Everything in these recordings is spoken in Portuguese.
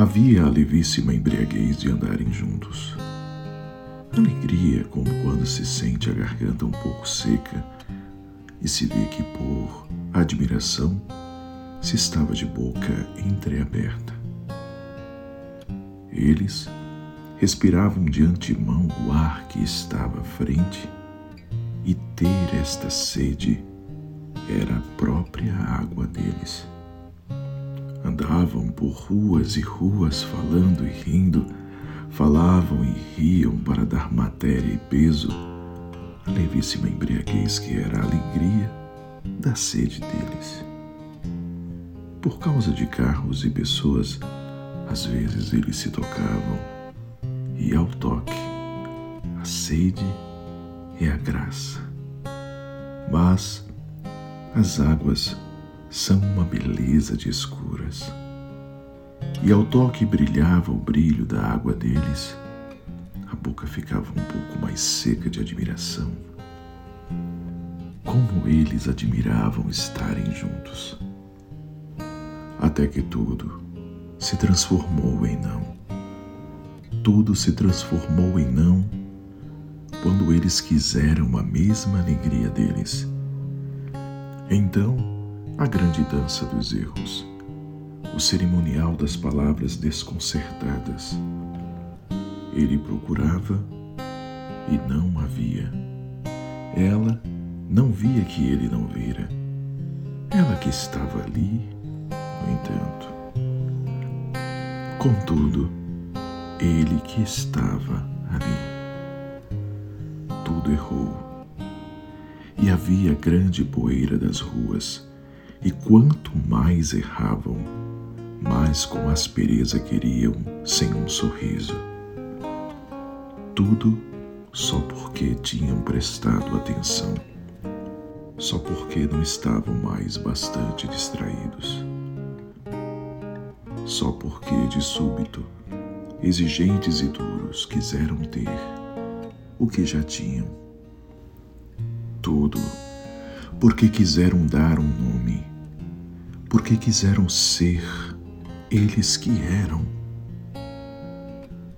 Havia a levíssima embriaguez de andarem juntos. Alegria como quando se sente a garganta um pouco seca e se vê que por admiração se estava de boca entreaberta. Eles respiravam de antemão o ar que estava à frente e ter esta sede era a própria água deles. Andavam por ruas e ruas falando e rindo, falavam e riam para dar matéria e peso à levíssima embriaguez que era a alegria da sede deles. Por causa de carros e pessoas, às vezes eles se tocavam, e ao toque, a sede é a graça. Mas as águas são uma beleza de escuras. E ao toque brilhava o brilho da água deles, a boca ficava um pouco mais seca de admiração. Como eles admiravam estarem juntos. Até que tudo se transformou em não. Tudo se transformou em não quando eles quiseram a mesma alegria deles. Então, a grande dança dos erros, o cerimonial das palavras desconcertadas. Ele procurava e não havia. Ela não via que ele não vira. Ela que estava ali, no entanto. Contudo, ele que estava ali. Tudo errou. E havia grande poeira das ruas, e quanto mais erravam, mais com aspereza queriam sem um sorriso. Tudo só porque tinham prestado atenção, só porque não estavam mais bastante distraídos só porque de súbito, exigentes e duros quiseram ter o que já tinham. Tudo porque quiseram dar um nome, porque quiseram ser eles que eram.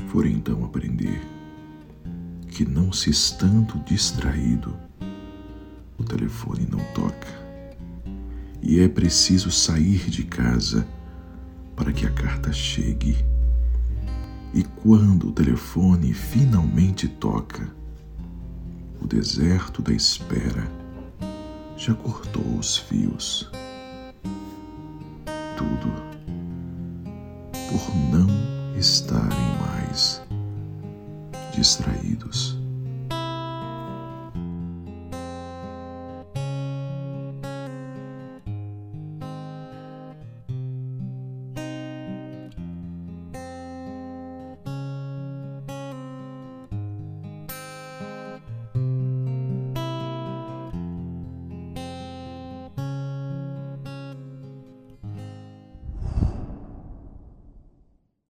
Foram então aprender que, não se estando distraído, o telefone não toca e é preciso sair de casa para que a carta chegue. E quando o telefone finalmente toca, o deserto da espera já cortou os fios. Tudo por não estarem mais distraídos.